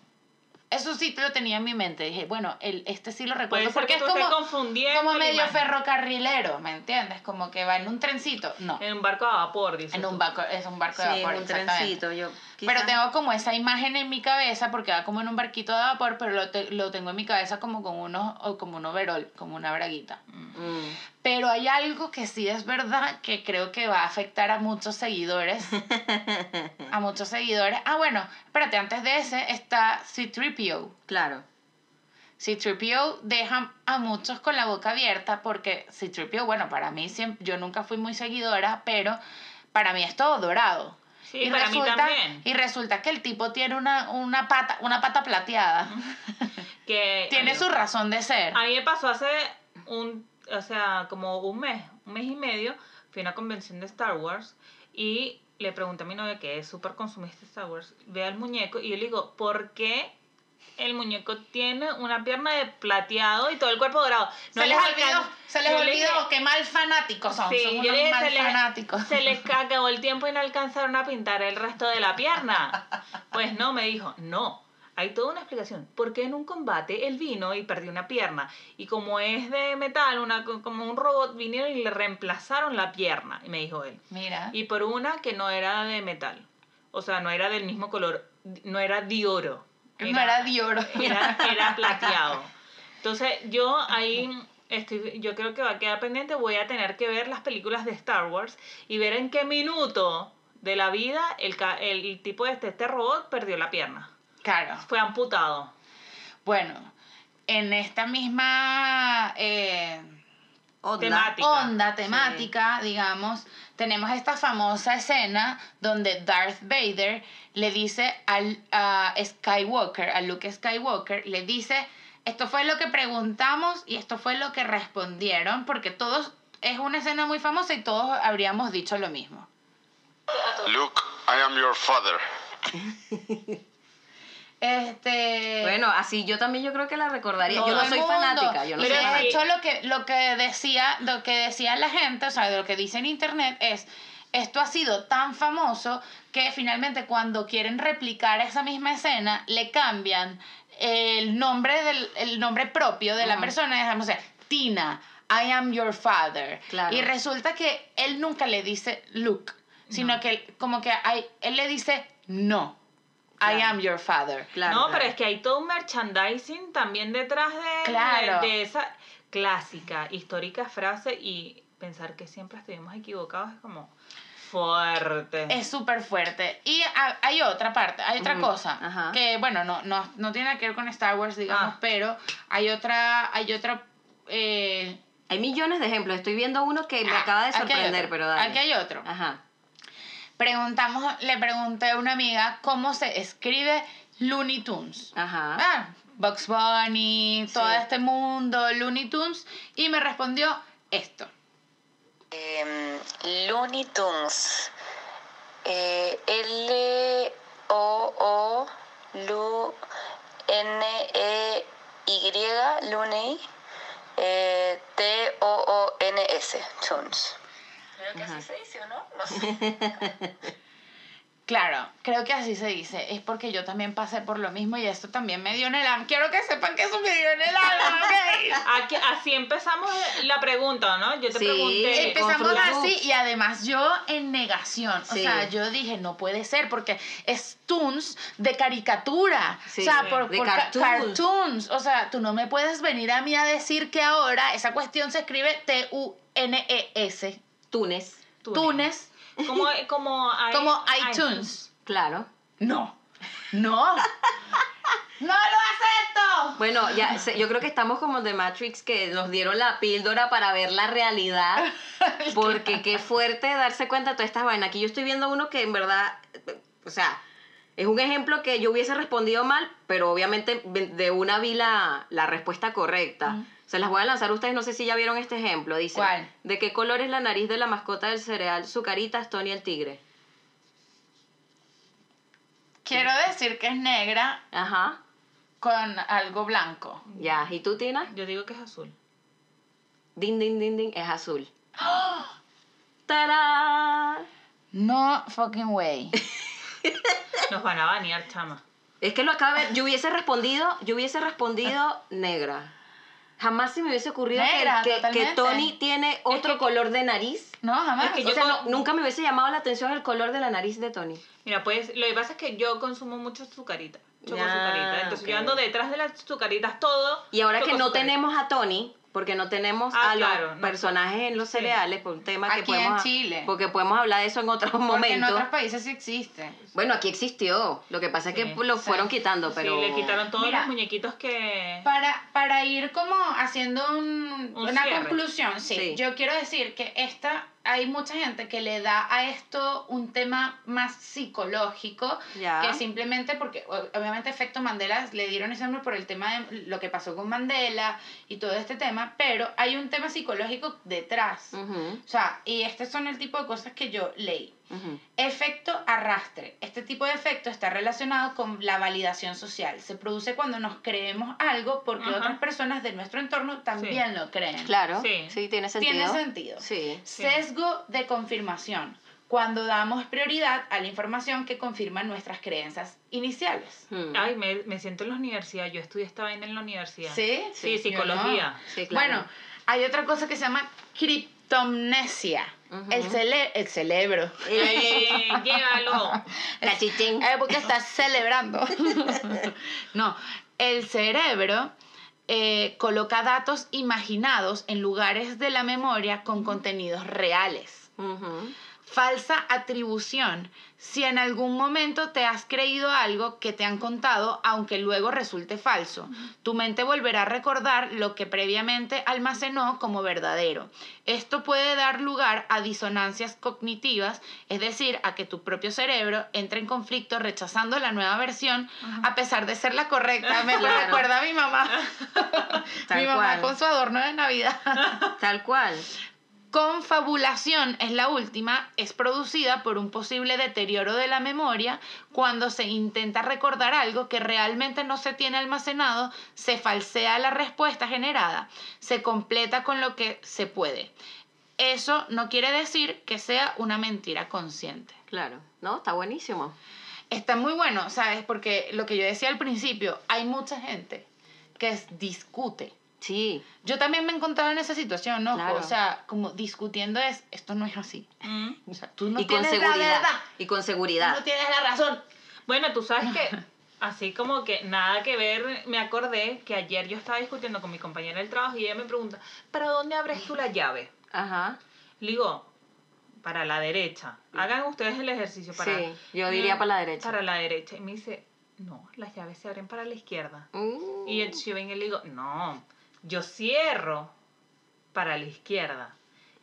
Speaker 2: Eso sí lo tenía en mi mente. Dije, bueno, el, este sí lo recuerdo
Speaker 3: Puede ser
Speaker 2: porque
Speaker 3: que
Speaker 2: es como,
Speaker 3: confundiendo
Speaker 2: como medio ferrocarrilero, ¿me entiendes? Como que va en un trencito. No,
Speaker 3: En un barco a vapor, dice.
Speaker 2: en un barco, es un barco
Speaker 1: Sí,
Speaker 2: de vapor,
Speaker 1: un
Speaker 2: exactamente.
Speaker 1: trencito. Yo,
Speaker 2: Pero
Speaker 1: quizás-
Speaker 2: tengo como esa imagen en mi cabeza porque va como en un barquito de vapor, pero lo, te- lo tengo en mi cabeza como con unos, o como un overol, como una braguita.
Speaker 1: Mm.
Speaker 2: Pero hay algo que sí es verdad que creo que va a afectar a muchos seguidores. a muchos seguidores. Ah, bueno, espérate, antes de ese está C-3PO.
Speaker 1: Claro.
Speaker 2: C-3PO deja a muchos con la boca abierta porque C-3PO, bueno, para mí siempre, yo nunca fui muy seguidora, pero para mí es todo dorado.
Speaker 3: Sí, para mí también.
Speaker 2: Y resulta que el tipo tiene una, una pata, una pata plateada.
Speaker 3: Que,
Speaker 2: tiene su razón de ser.
Speaker 3: A mí me pasó hace un, o sea, como un mes, un mes y medio, fui a una convención de Star Wars y le pregunté a mi novia, que es súper consumista de Star Wars, ve al muñeco y yo le digo, ¿por qué el muñeco tiene una pierna de plateado y todo el cuerpo dorado?
Speaker 2: se les olvidó, se les olvidó qué mal fanáticos son.
Speaker 3: Sí,
Speaker 2: son unos
Speaker 3: dije,
Speaker 2: mal
Speaker 3: se les,
Speaker 2: fanáticos.
Speaker 3: se les acabó el tiempo y no alcanzaron a pintar el resto de la pierna. Pues no, me dijo, no. Hay toda una explicación. Porque en un combate él vino y perdió una pierna. Y como es de metal, una, como un robot, vinieron y le reemplazaron la pierna. Y me dijo él.
Speaker 2: Mira.
Speaker 3: Y por una que no era de metal. O sea, no era del mismo color. No era de oro.
Speaker 2: No era de oro.
Speaker 3: Era, era plateado. Entonces, yo ahí estoy, yo creo que va a quedar pendiente. Voy a tener que ver las películas de Star Wars y ver en qué minuto de la vida el, el tipo de este, este robot perdió la pierna.
Speaker 2: Claro.
Speaker 3: Fue amputado.
Speaker 2: Bueno, en esta misma eh,
Speaker 1: Onda.
Speaker 3: Temática.
Speaker 2: onda temática, digamos, tenemos esta famosa escena donde Darth Vader le dice al a Skywalker, a Luke Skywalker, le dice, esto fue lo que preguntamos y esto fue lo que respondieron, porque todos, es una escena muy famosa y todos habríamos dicho lo mismo.
Speaker 6: Luke, I am your father.
Speaker 2: Este.
Speaker 1: Bueno, así yo también yo creo que la recordaría.
Speaker 2: todo
Speaker 1: yo no soy
Speaker 2: mundo.
Speaker 1: fanática, yo no
Speaker 2: Pero
Speaker 1: soy
Speaker 2: de
Speaker 1: fanática.
Speaker 2: hecho lo que, lo que decía, lo que decía la gente, o sea, de lo que dice en internet es esto ha sido tan famoso que finalmente cuando quieren replicar esa misma escena le cambian el nombre del el nombre propio de la persona, digamos, o sea, Tina, I am your father.
Speaker 1: Claro.
Speaker 2: Y resulta que él nunca le dice Luke, sino
Speaker 3: No.
Speaker 2: que como que hay- él le dice no. I
Speaker 1: Claro.
Speaker 2: am your father.
Speaker 1: Claro,
Speaker 3: no,
Speaker 1: claro.
Speaker 3: pero es que hay todo un merchandising también detrás de,
Speaker 2: Claro.
Speaker 3: de, de esa clásica, histórica frase y pensar que siempre estuvimos equivocados es como fuerte.
Speaker 2: Es súper fuerte. Y ha- hay otra parte, hay otra cosa,
Speaker 1: ajá.
Speaker 2: que bueno, no, no, no tiene que ver con Star Wars, digamos,
Speaker 3: Ah.
Speaker 2: pero hay otra, hay otra... eh,
Speaker 1: Hay millones de ejemplos. Estoy viendo uno que me
Speaker 2: ah,
Speaker 1: acaba de sorprender, pero dale.
Speaker 2: Aquí hay otro.
Speaker 1: Ajá.
Speaker 2: Preguntamos, le pregunté a una amiga cómo se escribe Looney Tunes.
Speaker 1: Ajá.
Speaker 2: Ah, Bugs Bunny, todo
Speaker 1: Sí.
Speaker 2: este mundo, Looney Tunes, y me respondió esto.
Speaker 7: Em, Looney Tunes. Eh, L O O Lu N E Y Looney eh, T O O N S Tunes. Creo que así se dice, ¿o no? No sé.
Speaker 2: Claro, creo que así se dice. Es porque yo también pasé por lo mismo y esto también me dio en el alma. Quiero que sepan que eso me dio en el alma, ¿ok?
Speaker 3: Aquí, así empezamos la pregunta, ¿no? Yo te
Speaker 1: Sí,
Speaker 3: pregunté.
Speaker 2: Empezamos así y además yo en negación. O sea, yo dije, no puede ser porque es Toons de caricatura.
Speaker 1: Sí,
Speaker 2: o sea, por,
Speaker 1: de
Speaker 2: por ca-
Speaker 1: cartoon.
Speaker 2: cartoons. O sea, tú no me puedes venir a mí a decir que ahora esa cuestión se escribe T-U-N-E-S.
Speaker 1: Túnez.
Speaker 2: Tunes,
Speaker 3: Como, como, i-
Speaker 2: como iTunes.
Speaker 1: Claro.
Speaker 2: No. No. ¡No lo acepto!
Speaker 1: Bueno, ya sé- yo creo que estamos como de Matrix que nos dieron la píldora para ver la realidad. Porque qué fuerte darse cuenta de todas estas vainas. Aquí yo estoy viendo uno que en verdad, o sea, es un ejemplo que yo hubiese respondido mal, pero obviamente de una vi la, la respuesta correcta. Se las voy a lanzar a ustedes, no sé si ya vieron este ejemplo. Dice,
Speaker 2: ¿Cuál?
Speaker 1: ¿de qué color es la nariz de la mascota del cereal Zucaritas, Tony el tigre?
Speaker 2: Quiero decir que es negra
Speaker 1: Ajá,
Speaker 2: con algo blanco.
Speaker 1: ya. ¿Y tú, Tina?
Speaker 3: Yo digo que es azul.
Speaker 1: Din, din, din, din, es azul. ¡Tarán!
Speaker 2: No fucking way.
Speaker 3: Nos van a banear, chama.
Speaker 1: Es que lo acaba de ver. Yo hubiese respondido, yo hubiese respondido negra. Jamás se me hubiese ocurrido que-
Speaker 2: Negra,
Speaker 1: que. Tony tiene otro color de nariz.
Speaker 2: No, jamás.
Speaker 3: Es que
Speaker 1: O
Speaker 3: yo
Speaker 1: sea,
Speaker 3: con-
Speaker 1: no- nunca me hubiese llamado la atención el color de la nariz de Tony.
Speaker 3: Mira, pues lo que pasa es que yo consumo mucho azucarita. Choco
Speaker 1: Ya,
Speaker 3: azucarita. Entonces
Speaker 1: ok.
Speaker 3: yo ando detrás de las azucaritas todo.
Speaker 1: Y ahora que no
Speaker 3: azucarita.
Speaker 1: tenemos a Tony, porque no tenemos
Speaker 3: Ah,
Speaker 1: a los
Speaker 3: no.
Speaker 1: personajes en los
Speaker 3: Sí.
Speaker 1: cereales, por un tema que
Speaker 2: Aquí en
Speaker 1: podemos...
Speaker 2: Chile.
Speaker 1: Porque podemos hablar de eso en otro
Speaker 2: Porque en otros países sí existe.
Speaker 1: Bueno, aquí existió. Lo que pasa es que
Speaker 3: Sí,
Speaker 1: lo
Speaker 2: sí.
Speaker 1: fueron quitando, pero...
Speaker 3: Sí, le quitaron todos
Speaker 2: Mira.
Speaker 3: los muñequitos que...
Speaker 2: Para, para ir como haciendo un-
Speaker 3: Un
Speaker 2: una
Speaker 3: cierre.
Speaker 2: conclusión, sí,
Speaker 1: Sí.
Speaker 2: yo quiero decir que esta, hay mucha gente que le da a esto un tema más psicológico que simplemente porque obviamente efecto Mandela le dieron ese nombre por el tema de lo que pasó con Mandela y todo este tema, pero hay un tema psicológico detrás. O sea, y estos son el tipo de cosas que yo leí.
Speaker 1: Ujú.
Speaker 2: Efecto arrastre. Este tipo de efecto está relacionado con la validación social. Se produce cuando nos creemos algo porque otras personas de nuestro entorno también lo creen.
Speaker 1: Claro, sí,
Speaker 3: Sí.
Speaker 1: tiene sentido.
Speaker 2: Tiene sentido.
Speaker 1: Sí.
Speaker 2: Sesgo de confirmación. Cuando damos prioridad a la información que confirma nuestras creencias iniciales.
Speaker 1: Hmm.
Speaker 3: Ay, me, me siento en la universidad. Yo estudié esta vaina en la universidad.
Speaker 2: ¿Sí?
Speaker 3: Sí, psicología.
Speaker 1: Sí, claro.
Speaker 2: Bueno, hay otra cosa que se llama criptomnesia. El, cele el cerebro.
Speaker 3: Eh, llévalo.
Speaker 2: Eh, porque estás celebrando. no, el cerebro eh, coloca datos imaginados en lugares de la memoria con contenidos reales.
Speaker 1: Ujú.
Speaker 2: Falsa atribución. Si en algún momento te has creído algo que te han contado, aunque luego resulte falso, tu mente volverá a recordar lo que previamente almacenó como verdadero. Esto puede dar lugar a disonancias cognitivas, es decir, a que tu propio cerebro entre en conflicto rechazando la nueva versión a pesar de ser la correcta. Me
Speaker 1: Claro.
Speaker 2: recuerda a mi mamá.
Speaker 1: Tal
Speaker 2: mi mamá
Speaker 1: cual.
Speaker 2: con su adorno de Navidad.
Speaker 1: Tal cual.
Speaker 2: Confabulación es la última, es producida por un posible deterioro de la memoria cuando se intenta recordar algo que realmente no se tiene almacenado, se falsea la respuesta generada, se completa con lo que se puede. Eso no quiere decir que sea una mentira consciente.
Speaker 1: Claro, ¿no? Está buenísimo.
Speaker 2: Está muy bueno, ¿sabes? Porque lo que yo decía al principio, hay mucha gente que discute.
Speaker 1: Sí,
Speaker 2: Yo también me he encontrado en esa situación, ¿no?
Speaker 1: Claro.
Speaker 2: O sea, como discutiendo es, esto no es así.
Speaker 3: Mm.
Speaker 2: O sea, tú no
Speaker 1: y con
Speaker 2: tienes la
Speaker 1: seguridad.
Speaker 2: verdad.
Speaker 1: Y con
Speaker 2: Tú
Speaker 1: seguridad.
Speaker 2: no tienes la razón.
Speaker 3: Bueno, tú sabes que, así como que nada que ver, me acordé que ayer yo estaba discutiendo con mi compañera del trabajo y ella me pregunta, ¿para dónde abres tú la llave?
Speaker 1: Ajá.
Speaker 3: Le digo, para la derecha. Hagan ustedes el ejercicio para...
Speaker 1: Sí, yo diría
Speaker 3: Mm,
Speaker 1: para la derecha.
Speaker 3: Para la derecha. Y me dice, no, las llaves se abren para la izquierda.
Speaker 1: Mm.
Speaker 3: Y el yo vengo y le digo, no, yo cierro para la izquierda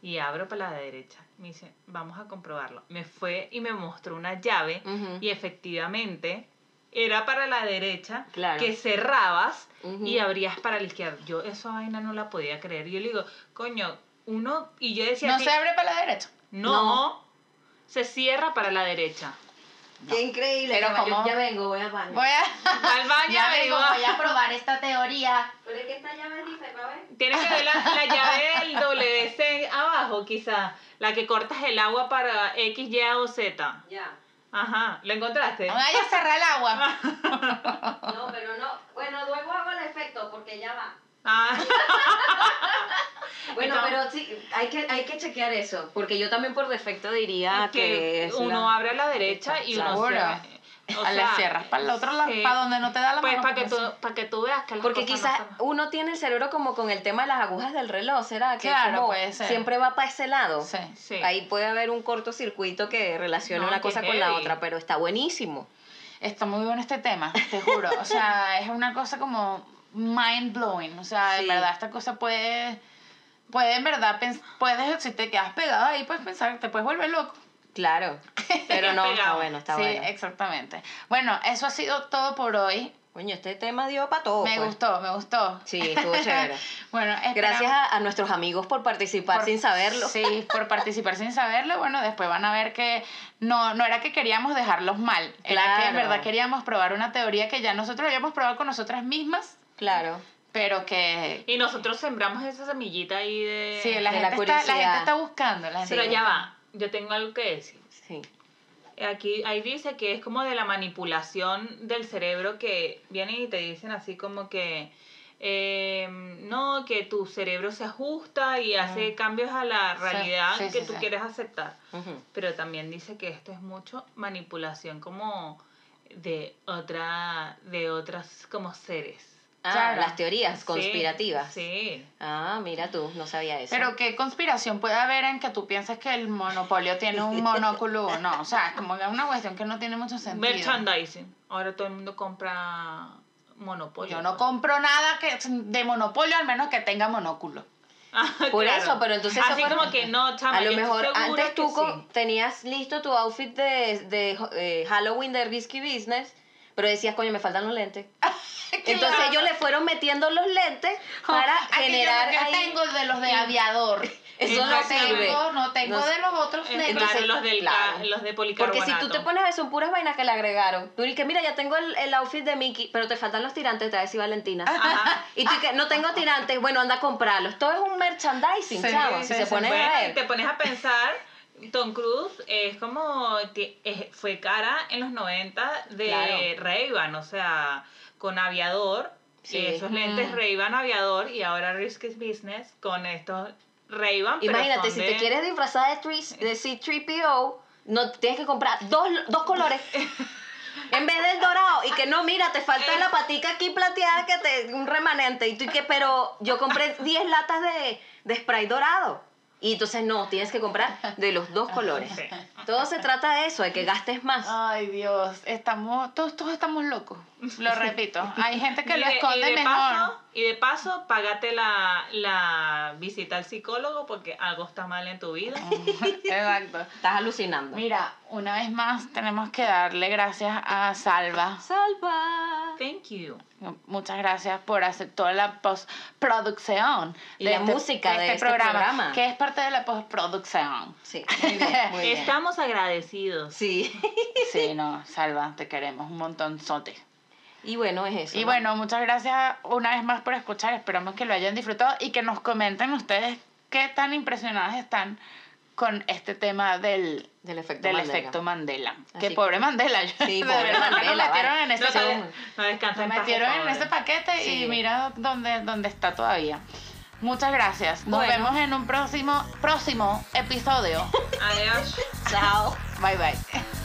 Speaker 3: y abro para la derecha. Me dice, vamos a comprobarlo. Me fue y me mostró una llave y efectivamente era para la derecha
Speaker 1: Claro.
Speaker 3: que cerrabas y abrías para la izquierda. Yo esa vaina no la podía creer. Yo le digo, coño, uno, y yo decía,
Speaker 2: No
Speaker 3: así,
Speaker 2: se abre para la derecha.
Speaker 3: no,
Speaker 1: No.
Speaker 3: se cierra para la derecha.
Speaker 1: Qué increíble.
Speaker 2: Pero
Speaker 1: Yo- Ya vengo, voy al baño.
Speaker 2: Voy a,
Speaker 3: Al baño
Speaker 2: ya vengo,
Speaker 3: va.
Speaker 2: voy a probar esta teoría.
Speaker 1: Pero es que esta llave dice, para ver.
Speaker 3: Tienes que ver la, la llave del WC abajo, quizá. La que cortas el agua para X, Y o Z.
Speaker 1: Ya.
Speaker 3: Ajá, ¿lo encontraste?
Speaker 2: Vaya a cerrar el agua.
Speaker 1: No, pero no. Bueno, luego hago el efecto porque ya va.
Speaker 3: Ah,
Speaker 1: Bueno,
Speaker 3: Entonces-
Speaker 1: pero sí, hay que, hay que chequear eso. Porque yo también por defecto diría que,
Speaker 3: que
Speaker 1: es
Speaker 3: uno
Speaker 1: la-
Speaker 3: abre a la derecha y uno
Speaker 2: Seguro.
Speaker 3: cierra. O
Speaker 2: a la
Speaker 3: sea,
Speaker 2: cierras para el otro lado,
Speaker 3: sí.
Speaker 2: para donde no te da la
Speaker 3: Pues
Speaker 2: mano.
Speaker 3: para que,
Speaker 2: porque
Speaker 3: tú, para que tú veas que las
Speaker 1: Porque
Speaker 3: cosas
Speaker 1: quizás
Speaker 3: no
Speaker 1: uno tiene el cerebro como con el tema de las agujas del reloj, ¿será? Que
Speaker 2: Claro,
Speaker 1: como
Speaker 2: puede ser.
Speaker 1: siempre va para ese lado.
Speaker 2: Sí.
Speaker 3: Sí.
Speaker 1: Ahí puede haber un cortocircuito que relacione
Speaker 3: No,
Speaker 1: una cosa con la otra, pero está buenísimo.
Speaker 2: Está muy bueno este tema, te juro. O sea, es una cosa como mind blowing. O sea,
Speaker 1: Sí.
Speaker 2: en verdad, esta cosa puede. Puede, en verdad, puedes, si te quedas pegado ahí, puedes pensar, te puedes volver loco.
Speaker 1: Claro. Pero no, está bueno, está
Speaker 2: sí,
Speaker 1: bueno.
Speaker 2: exactamente. Bueno, eso ha sido todo por hoy.
Speaker 1: Coño, este tema dio para todo.
Speaker 2: me
Speaker 1: pues.
Speaker 2: gustó, me gustó.
Speaker 1: Sí, estuvo chévere.
Speaker 2: bueno, esperamos-
Speaker 1: Gracias a, a nuestros amigos por participar
Speaker 2: por-
Speaker 1: sin saberlo.
Speaker 2: Sí, por participar sin saberlo. Bueno, después van a ver que no, no era que queríamos dejarlos mal, era que en verdad queríamos probar una teoría que ya nosotros habíamos probado con nosotras mismas,
Speaker 1: Claro.
Speaker 2: Pero que
Speaker 3: Y nosotros sembramos esa semillita ahí de...
Speaker 2: sí, la,
Speaker 1: de la
Speaker 2: gente, está, la
Speaker 1: curiosidad.
Speaker 2: gente está buscando. La gente
Speaker 3: Pero ya va, yo tengo algo que decir.
Speaker 1: Sí.
Speaker 3: Aquí, ahí dice que es como de la manipulación del cerebro que vienen y te dicen así como que eh, no, que tu cerebro se ajusta y hace cambios a la realidad
Speaker 2: sí,
Speaker 3: que
Speaker 2: sí,
Speaker 3: tú quieres aceptar. Pero también dice que esto es mucho manipulación como de otra, de otras como seres.
Speaker 1: Ah, las teorías conspirativas.
Speaker 3: Sí.
Speaker 1: Ah, mira tú, no sabía eso.
Speaker 2: Pero qué conspiración puede haber en que tú pienses que el monopolio tiene un monóculo o no. O sea, es como que es una cuestión que no tiene mucho sentido.
Speaker 3: Merchandising. Ahora todo el mundo compra monopolio.
Speaker 2: Yo no compro nada que de monopolio, al menos que tenga monóculo.
Speaker 3: Ah,
Speaker 1: Por
Speaker 3: claro.
Speaker 1: eso, pero entonces
Speaker 3: Así como que no, chama,
Speaker 1: a lo mejor antes tú
Speaker 3: sí.
Speaker 1: tenías listo tu outfit de, de eh, Halloween de Risky Business, pero decías, coño, me faltan los lentes. Entonces
Speaker 2: Claro.
Speaker 1: ellos le fueron metiendo los lentes para
Speaker 2: Aquí yo-
Speaker 1: generar
Speaker 2: yo,
Speaker 1: ahí-
Speaker 2: tengo de los de aviador.
Speaker 1: Eso
Speaker 2: no
Speaker 1: no sirve.
Speaker 2: tengo, no tengo
Speaker 1: No-
Speaker 2: de los otros negros.
Speaker 3: claro, los, del ca-
Speaker 1: claro.
Speaker 3: los de
Speaker 1: Porque
Speaker 3: policarbonato.
Speaker 1: si tú te pones a ver, son puras vainas que le agregaron. Tú dices, mira, ya tengo el, el outfit de Mickey, pero te faltan los tirantes, te va a decir Valentina.
Speaker 3: Ajá.
Speaker 1: Y tú que no tengo tirantes, bueno, anda a comprarlos. Todo es un merchandising,
Speaker 2: Sí,
Speaker 1: chavo.
Speaker 2: sí,
Speaker 1: si se
Speaker 2: sí.
Speaker 1: pone
Speaker 3: Bueno,
Speaker 1: a
Speaker 3: y
Speaker 1: ver.
Speaker 3: te pones a pensar, Tom Cruise es como, fue cara en los 90 de
Speaker 1: Claro.
Speaker 3: Ray-Ban, o sea, con aviador,
Speaker 1: Sí.
Speaker 3: esos lentes
Speaker 2: Mm.
Speaker 3: Ray-Ban aviador, y ahora Risky Business con estos Ray-Ban, pero
Speaker 1: Imagínate,
Speaker 3: son
Speaker 1: si
Speaker 3: de-
Speaker 1: te quieres disfrazar de, de C-3PO, no tienes que comprar dos, dos colores. en vez del dorado. Y que no, mira, te falta la patica aquí plateada, que te, un remanente. Y tú y que, pero yo compré 10 latas de, de spray dorado. Y entonces no, tienes que comprar de los dos colores.
Speaker 3: Sí.
Speaker 1: Todo se trata de eso, de que gastes más.
Speaker 2: Ay, Dios, estamos, todos, todos estamos locos. Lo repito. Hay gente que
Speaker 3: Y
Speaker 2: lo
Speaker 3: de- y
Speaker 2: esconde
Speaker 3: de
Speaker 2: mejor.
Speaker 3: Paso, y de paso, págate la, la visita al psicólogo porque algo está mal en tu vida.
Speaker 2: Exacto.
Speaker 1: Estás alucinando.
Speaker 2: Mira, una vez más tenemos que darle gracias a Salva
Speaker 1: Salva.
Speaker 3: Thank you.
Speaker 2: Muchas gracias por hacer toda la postproducción
Speaker 1: Y la música de este programa.
Speaker 2: que es parte de la postproducción.
Speaker 1: Sí, muy bien, muy bien.
Speaker 3: Estamos agradecidos.
Speaker 1: Sí.
Speaker 2: Sí, no, Salva, te queremos un montón, sote.
Speaker 1: Y bueno, es eso.
Speaker 2: Y
Speaker 1: ¿no?
Speaker 2: bueno, muchas gracias una vez más por escuchar. Esperamos que lo hayan disfrutado y que nos comenten ustedes qué tan impresionadas están con este tema del,
Speaker 1: Del efecto
Speaker 2: del
Speaker 1: Mandela.
Speaker 2: efecto Mandela. Que pobre Mandela.
Speaker 1: Sí, pobre Mandela,
Speaker 2: metieron en ese,
Speaker 3: No, no en paz,
Speaker 2: metieron en ese paquete
Speaker 1: Sí.
Speaker 2: y mira dónde, dónde está todavía. Muchas gracias. Nos
Speaker 1: Bueno.
Speaker 2: vemos en un próximo, próximo episodio.
Speaker 3: Adiós.
Speaker 1: Chao.
Speaker 2: Bye bye.